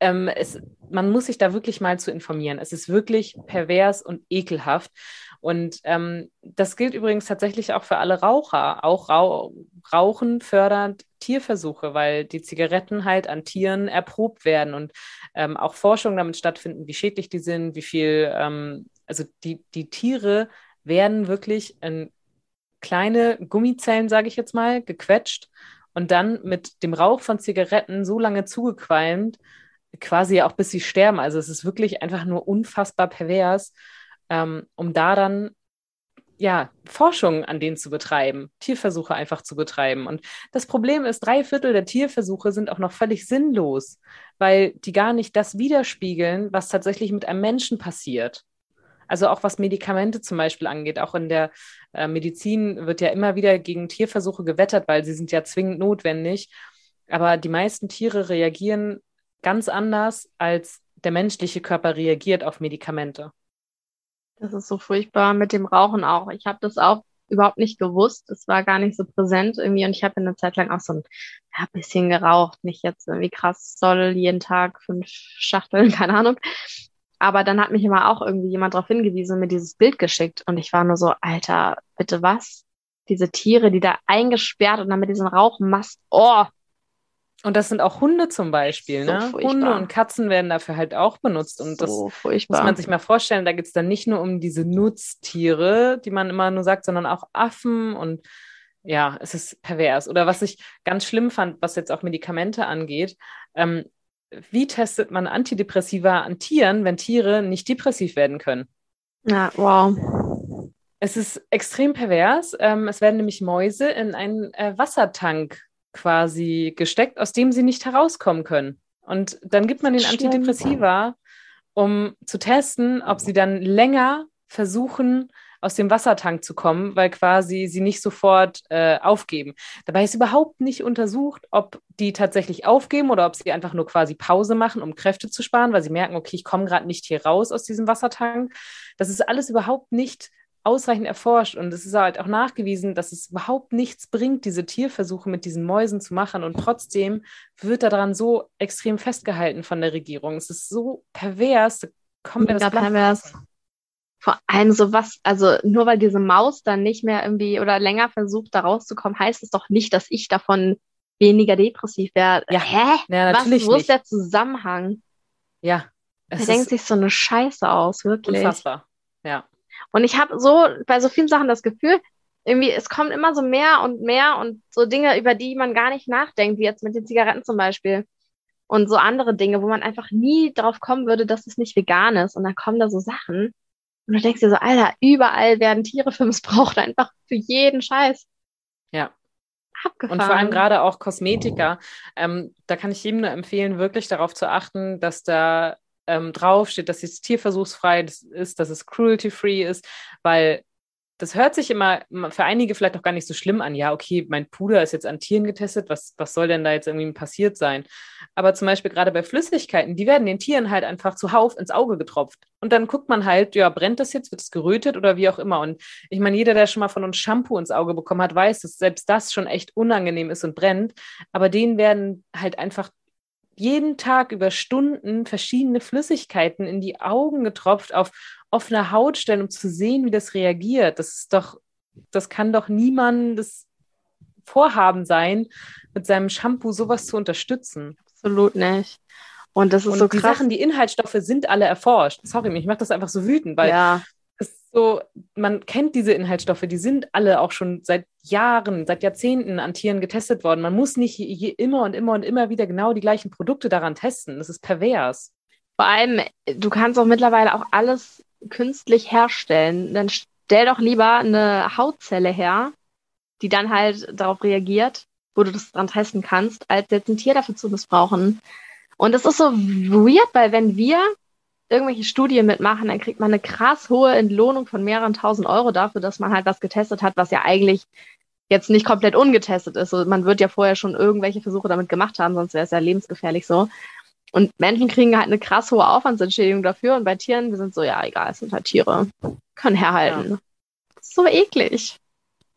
Ähm, es, man muss sich da wirklich mal zu informieren. Es ist wirklich pervers und ekelhaft. Und ähm, das gilt übrigens tatsächlich auch für alle Raucher. Auch Rauch Rauchen fördert Tierversuche, weil die Zigaretten halt an Tieren erprobt werden und ähm, auch Forschungen damit stattfinden, wie schädlich die sind, wie viel, ähm, also die, die Tiere werden wirklich in kleine Gummizellen, sage ich jetzt mal, gequetscht und dann mit dem Rauch von Zigaretten so lange zugequalmt, quasi auch bis sie sterben. Also es ist wirklich einfach nur unfassbar pervers ähm, um da dann ja, Forschung an denen zu betreiben, Tierversuche einfach zu betreiben. Und das Problem ist, drei Viertel der Tierversuche sind auch noch völlig sinnlos, weil die gar nicht das widerspiegeln, was tatsächlich mit einem Menschen passiert. Also auch was Medikamente zum Beispiel angeht, auch in der äh, Medizin wird ja immer wieder gegen Tierversuche gewettert, weil sie sind ja zwingend notwendig. Aber die meisten Tiere reagieren ganz anders, als der menschliche Körper reagiert auf Medikamente. Das ist so furchtbar mit dem Rauchen auch. Ich habe das auch überhaupt nicht gewusst. Es war gar nicht so präsent irgendwie und ich habe eine Zeit lang auch so ein ja, bisschen geraucht. Nicht jetzt irgendwie krass soll jeden Tag fünf Schachteln, keine Ahnung. Aber dann hat mich immer auch irgendwie jemand darauf hingewiesen und mir dieses Bild geschickt und ich war nur so, Alter, bitte was? Diese Tiere, die da eingesperrt und dann mit diesem Rauchmast, oh, und das sind auch Hunde zum Beispiel. So ne? Hunde und Katzen werden dafür halt auch benutzt. Und so das furchtbar. muss man sich mal vorstellen. Da geht es dann nicht nur um diese Nutztiere, die man immer nur sagt, sondern auch Affen und ja, es ist pervers. Oder was ich ganz schlimm fand, was jetzt auch Medikamente angeht, ähm, wie testet man Antidepressiva an Tieren, wenn Tiere nicht depressiv werden können? Ja, wow. Es ist extrem pervers. Ähm, es werden nämlich Mäuse in einen äh, Wassertank quasi gesteckt, aus dem sie nicht herauskommen können. Und dann gibt man den Antidepressiva, um zu testen, ob sie dann länger versuchen, aus dem Wassertank zu kommen, weil quasi sie nicht sofort äh, aufgeben. Dabei ist überhaupt nicht untersucht, ob die tatsächlich aufgeben oder ob sie einfach nur quasi Pause machen, um Kräfte zu sparen, weil sie merken, okay, ich komme gerade nicht hier raus aus diesem Wassertank. Das ist alles überhaupt nicht ausreichend erforscht und es ist halt auch nachgewiesen, dass es überhaupt nichts bringt, diese Tierversuche mit diesen Mäusen zu machen und trotzdem wird daran so extrem festgehalten von der Regierung. Es ist so pervers, kommt mir das pervers. Vor allem so was, also nur weil diese Maus dann nicht mehr irgendwie oder länger versucht, da rauszukommen, heißt es doch nicht, dass ich davon weniger depressiv werde. Ja, hä? Ja, natürlich was, wo ist der Zusammenhang? Ja. Er denkt sich so eine Scheiße aus, wirklich. Unfassbar. Ja. Und ich habe so bei so vielen Sachen das Gefühl, irgendwie, es kommt immer so mehr und mehr und so Dinge, über die man gar nicht nachdenkt, wie jetzt mit den Zigaretten zum Beispiel. Und so andere Dinge, wo man einfach nie drauf kommen würde, dass es nicht vegan ist. Und dann kommen da so Sachen. Und du denkst dir so, Alter, überall werden Tiere für missbraucht, einfach für jeden Scheiß. Ja. Abgefahren. Und vor allem gerade auch Kosmetika. Ähm, da kann ich jedem nur empfehlen, wirklich darauf zu achten, dass da ähm, draufsteht, dass es tierversuchsfrei ist, dass es cruelty-free ist, weil das hört sich immer für einige vielleicht auch gar nicht so schlimm an. Ja, okay, mein Puder ist jetzt an Tieren getestet, was, was soll denn da jetzt irgendwie passiert sein? Aber zum Beispiel gerade bei Flüssigkeiten, die werden den Tieren halt einfach zuhauf ins Auge getropft. Und dann guckt man halt, ja, brennt das jetzt, wird es gerötet oder wie auch immer. Und ich meine, jeder, der schon mal von uns Shampoo ins Auge bekommen hat, weiß, dass selbst das schon echt unangenehm ist und brennt. Aber denen werden halt einfach jeden Tag über Stunden verschiedene Flüssigkeiten in die Augen getropft auf offener Haut stellen, um zu sehen, wie das reagiert. Das ist doch, das kann doch niemandes Vorhaben sein, mit seinem Shampoo sowas zu unterstützen. Absolut nicht. Und das ist Und so krass. Die Sachen, die Inhaltsstoffe sind alle erforscht. Sorry, mich macht das einfach so wütend, weil ja so, man kennt diese Inhaltsstoffe, die sind alle auch schon seit Jahren, seit Jahrzehnten an Tieren getestet worden. Man muss nicht je, immer und immer und immer wieder genau die gleichen Produkte daran testen. Das ist pervers. Vor allem, du kannst auch mittlerweile auch alles künstlich herstellen. Dann stell doch lieber eine Hautzelle her, die dann halt darauf reagiert, wo du das dran testen kannst, als jetzt ein Tier dafür zu missbrauchen. Und es ist so weird, weil wenn wir irgendwelche Studien mitmachen, dann kriegt man eine krass hohe Entlohnung von mehreren tausend Euro dafür, dass man halt was getestet hat, was ja eigentlich jetzt nicht komplett ungetestet ist. So, man wird ja vorher schon irgendwelche Versuche damit gemacht haben, sonst wäre es ja lebensgefährlich so. Und Menschen kriegen halt eine krass hohe Aufwandsentschädigung dafür und bei Tieren, wir sind so, ja, egal, es sind halt Tiere. Können herhalten. Ja. so eklig.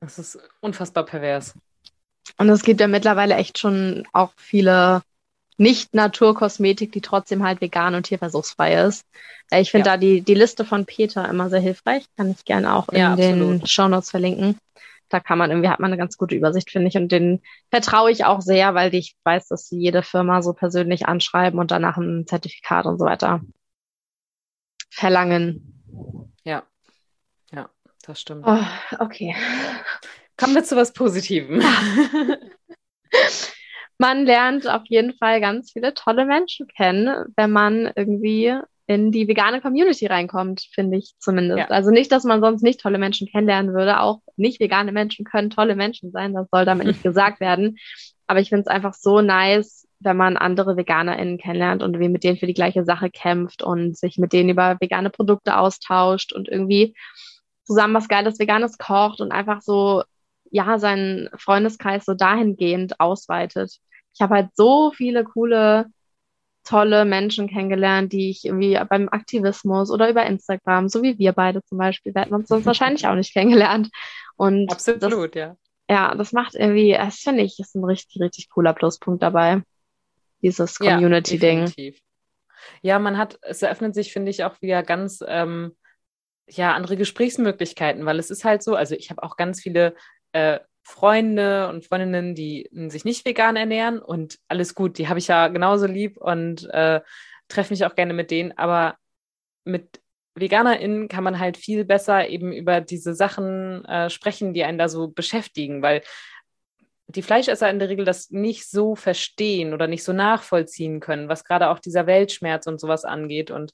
Das ist unfassbar pervers. Und es gibt ja mittlerweile echt schon auch viele nicht-Naturkosmetik, die trotzdem halt vegan und tierversuchsfrei ist. Ich finde ja. da die, die Liste von Peter immer sehr hilfreich. Kann ich gerne auch in ja, den Shownotes verlinken. Da kann man irgendwie, hat man eine ganz gute Übersicht, finde ich. Und den vertraue ich auch sehr, weil ich weiß, dass sie jede Firma so persönlich anschreiben und danach ein Zertifikat und so weiter verlangen. Ja, ja, das stimmt. Oh, okay. Kommen wir zu was Positivem. man lernt auf jeden Fall ganz viele tolle Menschen kennen, wenn man irgendwie in die vegane Community reinkommt, finde ich zumindest. Ja. Also nicht, dass man sonst nicht tolle Menschen kennenlernen würde. Auch nicht vegane Menschen können tolle Menschen sein. Das soll damit nicht gesagt werden. Aber ich finde es einfach so nice, wenn man andere VeganerInnen kennenlernt und wie mit denen für die gleiche Sache kämpft und sich mit denen über vegane Produkte austauscht und irgendwie zusammen was Geiles Veganes kocht und einfach so, ja, seinen Freundeskreis so dahingehend ausweitet ich habe halt so viele coole, tolle Menschen kennengelernt, die ich irgendwie beim Aktivismus oder über Instagram, so wie wir beide zum Beispiel, wir hätten uns sonst wahrscheinlich auch nicht kennengelernt. Und Absolut, das, ja. Ja, das macht irgendwie, das finde ich, ist ein richtig, richtig cooler Pluspunkt dabei. Dieses Community-Ding. Ja, ja, man hat, es eröffnet sich, finde ich, auch wieder ganz ähm, ja, andere Gesprächsmöglichkeiten, weil es ist halt so, also ich habe auch ganz viele äh, Freunde und Freundinnen, die sich nicht vegan ernähren und alles gut, die habe ich ja genauso lieb und äh, treffe mich auch gerne mit denen, aber mit VeganerInnen kann man halt viel besser eben über diese Sachen äh, sprechen, die einen da so beschäftigen, weil die Fleischesser in der Regel das nicht so verstehen oder nicht so nachvollziehen können, was gerade auch dieser Weltschmerz und sowas angeht. Und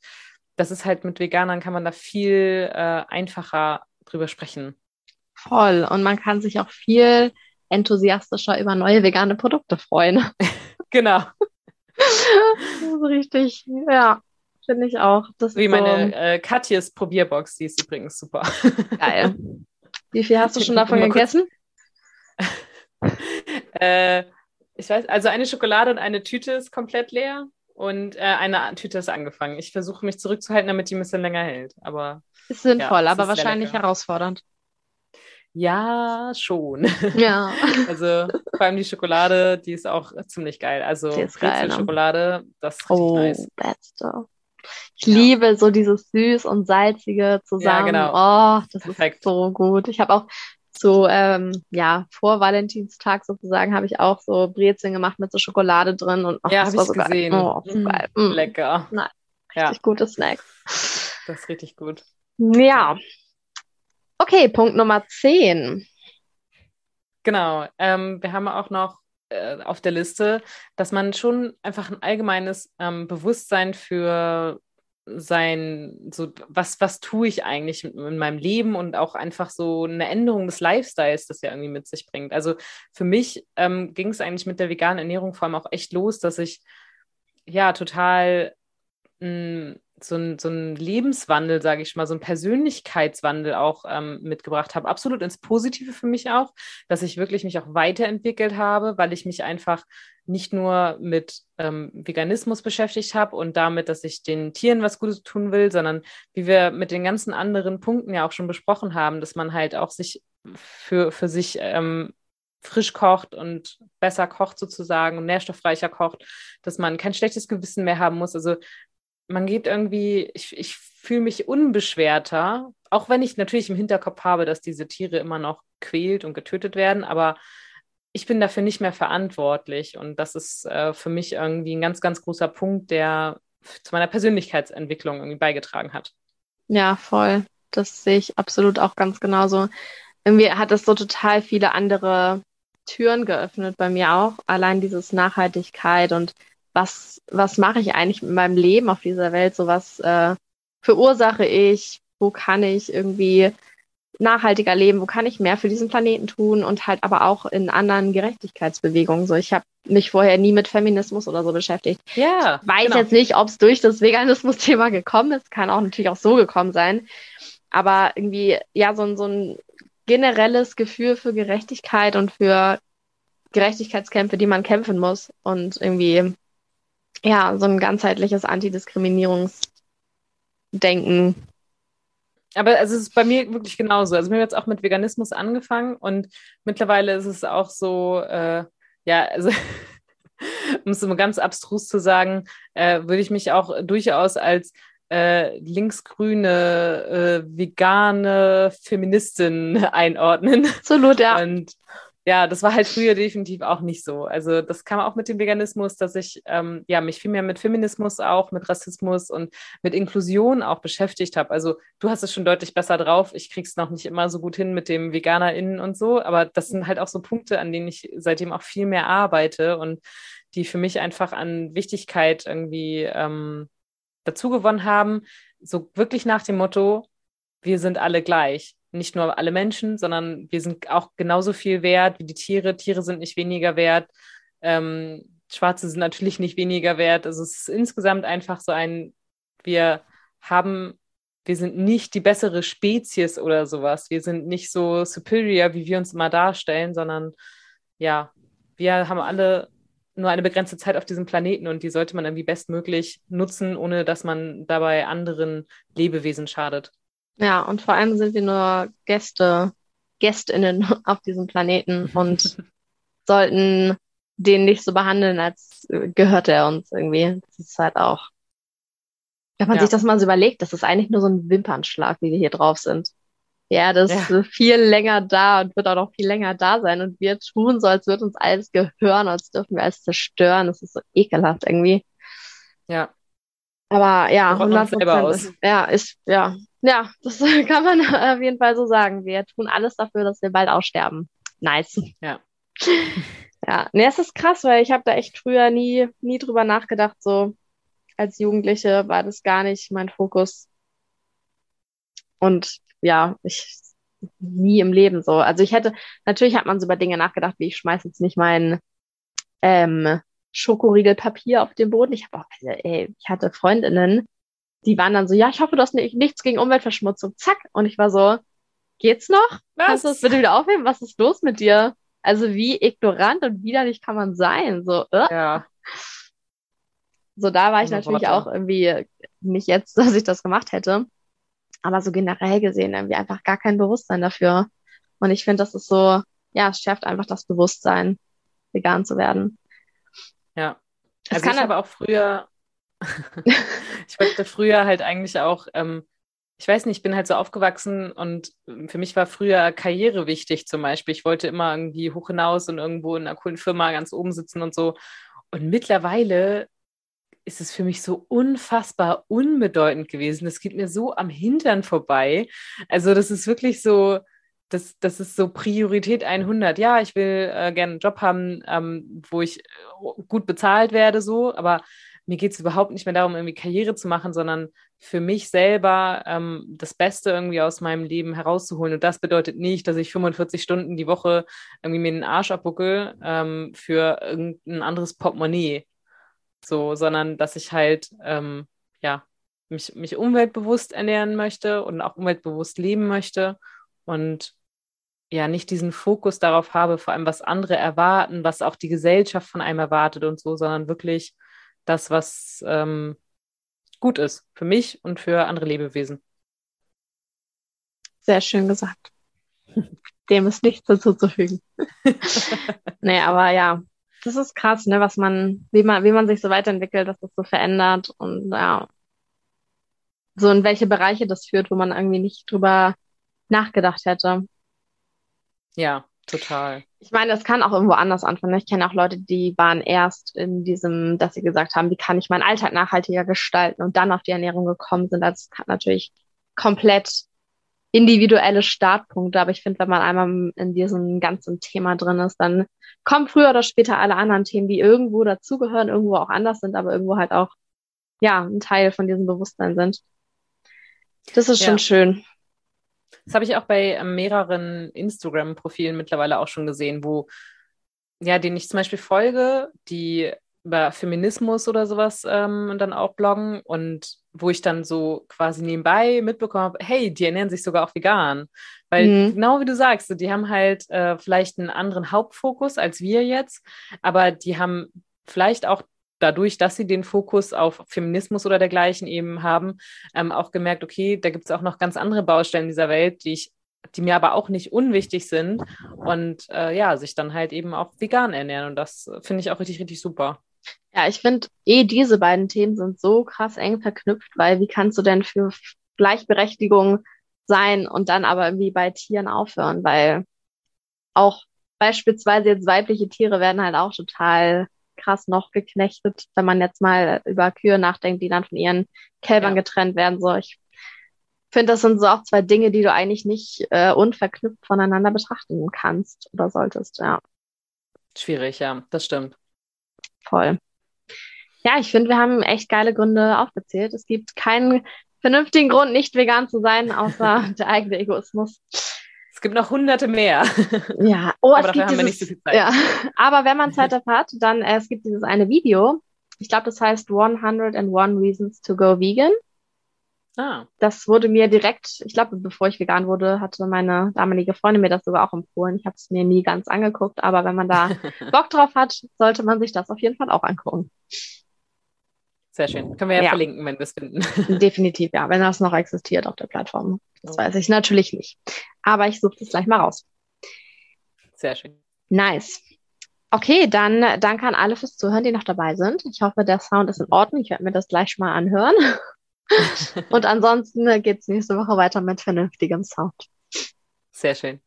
das ist halt mit Veganern kann man da viel äh, einfacher drüber sprechen. Voll. Und man kann sich auch viel enthusiastischer über neue vegane Produkte freuen. genau. richtig, ja, finde ich auch. Das Wie meine äh, Katjes Probierbox, die ist übrigens super. Geil. Wie viel hast du schon davon gegessen? äh, ich weiß, also eine Schokolade und eine Tüte ist komplett leer und äh, eine Tüte ist angefangen. Ich versuche mich zurückzuhalten, damit die ein bisschen länger hält. Aber ist sinnvoll, ja, aber wahrscheinlich herausfordernd. Ja, schon. Ja. Also vor allem die Schokolade, die ist auch ziemlich geil. Also die ist geil, ne? Schokolade, das ist oh, nice. Beste. Ich ja. liebe so dieses süß und salzige zusammen. Ja, genau. Oh, das Perfekt. ist so gut. Ich habe auch so, ähm, ja, vor Valentinstag sozusagen habe ich auch so Brezeln gemacht mit so Schokolade drin und oh, ja, habe ich so gesehen. Geil. Oh, so mm, geil. Mm. Lecker. Nein, richtig ja. gute Snacks. Das ist richtig gut. Ja, Okay, Punkt Nummer 10. Genau. Ähm, wir haben auch noch äh, auf der Liste, dass man schon einfach ein allgemeines ähm, Bewusstsein für sein, so was, was tue ich eigentlich in meinem Leben und auch einfach so eine Änderung des Lifestyles, das ja irgendwie mit sich bringt. Also für mich ähm, ging es eigentlich mit der veganen Ernährung vor allem auch echt los, dass ich ja total mh, mm, so ein, so ein Lebenswandel, sage ich mal, so ein Persönlichkeitswandel auch ähm, mitgebracht habe. Absolut ins Positive für mich auch, dass ich wirklich mich auch weiterentwickelt habe, weil ich mich einfach nicht nur mit ähm, Veganismus beschäftigt habe und damit, dass ich den Tieren was Gutes tun will, sondern wie wir mit den ganzen anderen Punkten ja auch schon besprochen haben, dass man halt auch sich für, für sich ähm, frisch kocht und besser kocht sozusagen und nährstoffreicher kocht, dass man kein schlechtes Gewissen mehr haben muss. Also man geht irgendwie, ich, ich fühle mich unbeschwerter, auch wenn ich natürlich im Hinterkopf habe, dass diese Tiere immer noch quält und getötet werden, aber ich bin dafür nicht mehr verantwortlich und das ist äh, für mich irgendwie ein ganz, ganz großer Punkt, der zu meiner Persönlichkeitsentwicklung irgendwie beigetragen hat. Ja, voll. Das sehe ich absolut auch ganz genauso. Irgendwie hat es so total viele andere Türen geöffnet bei mir auch. Allein dieses Nachhaltigkeit und was, was mache ich eigentlich mit meinem Leben auf dieser Welt? So was äh, verursache ich? Wo kann ich irgendwie nachhaltiger leben? Wo kann ich mehr für diesen Planeten tun? Und halt aber auch in anderen Gerechtigkeitsbewegungen. So, ich habe mich vorher nie mit Feminismus oder so beschäftigt. Ja. Ich weiß genau. jetzt nicht, ob es durch das Veganismus-Thema gekommen ist. Kann auch natürlich auch so gekommen sein. Aber irgendwie, ja, so, so ein generelles Gefühl für Gerechtigkeit und für Gerechtigkeitskämpfe, die man kämpfen muss und irgendwie ja, so ein ganzheitliches Antidiskriminierungsdenken. Aber also es ist bei mir wirklich genauso. Also wir haben jetzt auch mit Veganismus angefangen und mittlerweile ist es auch so, äh, ja, also um es mal ganz abstrus zu sagen, äh, würde ich mich auch durchaus als äh, linksgrüne, äh, vegane Feministin einordnen. Absolut, ja. Und ja, das war halt früher definitiv auch nicht so. Also das kam auch mit dem Veganismus, dass ich ähm, ja, mich viel mehr mit Feminismus auch, mit Rassismus und mit Inklusion auch beschäftigt habe. Also du hast es schon deutlich besser drauf. Ich krieg's noch nicht immer so gut hin mit dem VeganerInnen und so, aber das sind halt auch so Punkte, an denen ich seitdem auch viel mehr arbeite und die für mich einfach an Wichtigkeit irgendwie ähm, dazu gewonnen haben. So wirklich nach dem Motto, wir sind alle gleich nicht nur alle Menschen, sondern wir sind auch genauso viel wert wie die Tiere. Tiere sind nicht weniger wert. Ähm, Schwarze sind natürlich nicht weniger wert. Also es ist insgesamt einfach so ein, wir haben, wir sind nicht die bessere Spezies oder sowas. Wir sind nicht so superior, wie wir uns immer darstellen, sondern ja, wir haben alle nur eine begrenzte Zeit auf diesem Planeten und die sollte man irgendwie bestmöglich nutzen, ohne dass man dabei anderen Lebewesen schadet. Ja, und vor allem sind wir nur Gäste, Gästinnen auf diesem Planeten und sollten den nicht so behandeln, als gehört er uns irgendwie. Das ist halt auch, wenn man ja. sich das mal so überlegt, das ist eigentlich nur so ein Wimpernschlag, wie wir hier drauf sind. Erde ist ja. viel länger da und wird auch noch viel länger da sein und wir tun so, als würde uns alles gehören, als dürfen wir alles zerstören. Das ist so ekelhaft irgendwie. Ja. Aber ja, 100 Prozent. Ja, ist, ja, ja, das kann man auf jeden Fall so sagen. Wir tun alles dafür, dass wir bald aussterben. Nice. Ja. Ja, nee, es ist krass, weil ich habe da echt früher nie, nie drüber nachgedacht. So als Jugendliche war das gar nicht mein Fokus. Und ja, ich nie im Leben so. Also ich hätte, natürlich hat man so über Dinge nachgedacht, wie ich schmeiße jetzt nicht mein ähm, Schokoriegelpapier auf den Boden. Ich habe auch, also, ey, ich hatte Freundinnen, die waren dann so, ja, ich hoffe, du hast nicht, nichts gegen Umweltverschmutzung. Zack. Und ich war so, geht's noch? Was? Kannst du das bitte wieder aufheben? Was ist los mit dir? Also wie ignorant und widerlich kann man sein? So, äh? ja. So, da war ich natürlich Worte. auch irgendwie nicht jetzt, dass ich das gemacht hätte. Aber so generell gesehen irgendwie einfach gar kein Bewusstsein dafür. Und ich finde, das ist so, ja, es schärft einfach das Bewusstsein, vegan zu werden. Ja. Also ich aber auch früher, ich wollte früher halt eigentlich auch, ähm, ich weiß nicht, ich bin halt so aufgewachsen und für mich war früher Karriere wichtig zum Beispiel. Ich wollte immer irgendwie hoch hinaus und irgendwo in einer coolen Firma ganz oben sitzen und so. Und mittlerweile ist es für mich so unfassbar unbedeutend gewesen. Das geht mir so am Hintern vorbei. Also das ist wirklich so, das, das ist so Priorität 100. Ja, ich will äh, gerne einen Job haben, ähm, wo ich äh, gut bezahlt werde, so, aber mir geht es überhaupt nicht mehr darum, irgendwie Karriere zu machen, sondern für mich selber ähm, das Beste irgendwie aus meinem Leben herauszuholen. Und das bedeutet nicht, dass ich 45 Stunden die Woche irgendwie mir den Arsch abbuckel ähm, für irgendein anderes Portemonnaie. So, sondern dass ich halt, ähm, ja, mich, mich umweltbewusst ernähren möchte und auch umweltbewusst leben möchte und ja nicht diesen Fokus darauf habe, vor allem was andere erwarten, was auch die Gesellschaft von einem erwartet und so, sondern wirklich das, was ähm, gut ist für mich und für andere Lebewesen. Sehr schön gesagt. Dem ist nichts hinzuzufügen. nee, aber ja, das ist krass, ne, was man, wie man, wie man sich so weiterentwickelt, dass das so verändert und ja, so in welche Bereiche das führt, wo man irgendwie nicht drüber nachgedacht hätte. Ja, total. Ich meine, das kann auch irgendwo anders anfangen. Ich kenne auch Leute, die waren erst in diesem, dass sie gesagt haben, wie kann ich meinen Alltag nachhaltiger gestalten und dann auf die Ernährung gekommen sind. Das hat natürlich komplett individuelle Startpunkte. Aber ich finde, wenn man einmal in diesem ganzen Thema drin ist, dann kommen früher oder später alle anderen Themen, die irgendwo dazugehören, irgendwo auch anders sind, aber irgendwo halt auch, ja, ein Teil von diesem Bewusstsein sind. Das ist ja. schon schön. Das habe ich auch bei ähm, mehreren Instagram-Profilen mittlerweile auch schon gesehen, wo, ja, denen ich zum Beispiel folge, die über Feminismus oder sowas ähm, dann auch bloggen und wo ich dann so quasi nebenbei mitbekommen habe, hey, die ernähren sich sogar auch vegan. Weil mhm. genau wie du sagst, die haben halt äh, vielleicht einen anderen Hauptfokus als wir jetzt, aber die haben vielleicht auch dadurch, dass sie den Fokus auf Feminismus oder dergleichen eben haben, ähm, auch gemerkt, okay, da gibt es auch noch ganz andere Baustellen dieser Welt, die ich die mir aber auch nicht unwichtig sind und äh, ja, sich dann halt eben auch vegan ernähren. Und das finde ich auch richtig, richtig super. Ja, ich finde eh diese beiden Themen sind so krass eng verknüpft, weil wie kannst du denn für Gleichberechtigung sein und dann aber irgendwie bei Tieren aufhören, weil auch beispielsweise jetzt weibliche Tiere werden halt auch total krass noch geknechtet, wenn man jetzt mal über Kühe nachdenkt, die dann von ihren Kälbern ja. getrennt werden. So, ich finde, das sind so auch zwei Dinge, die du eigentlich nicht äh, unverknüpft voneinander betrachten kannst oder solltest, ja. Schwierig, ja, das stimmt. Voll. Ja, ich finde, wir haben echt geile Gründe aufgezählt. Es gibt keinen vernünftigen Grund, nicht vegan zu sein, außer der eigene Egoismus. Es gibt noch hunderte mehr. Ja, oh, aber dafür haben dieses, wir nicht so viel Zeit. Ja. Aber wenn man Zeit dafür hat, dann äh, es gibt dieses eine Video. Ich glaube, das heißt 101 Reasons to Go Vegan. Ah. Das wurde mir direkt, ich glaube, bevor ich vegan wurde, hatte meine damalige Freundin mir das sogar auch empfohlen. Ich habe es mir nie ganz angeguckt, aber wenn man da Bock drauf hat, sollte man sich das auf jeden Fall auch angucken. Sehr schön. Können wir ja, ja. verlinken, wenn wir es finden. Definitiv, ja, wenn das noch existiert auf der Plattform. Das weiß ich natürlich nicht. Aber ich suche das gleich mal raus. Sehr schön. Nice. Okay, dann danke an alle fürs Zuhören, die noch dabei sind. Ich hoffe, der Sound ist in Ordnung. Ich werde mir das gleich mal anhören. Und ansonsten geht es nächste Woche weiter mit vernünftigem Sound. Sehr schön.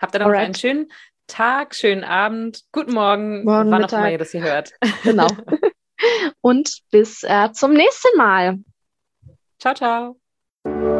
Habt ihr noch Alright. einen schönen Tag, schönen Abend, guten Morgen, Morgen wann auch immer ihr das hier hört. Genau. Und bis äh, zum nächsten Mal. Ciao, ciao.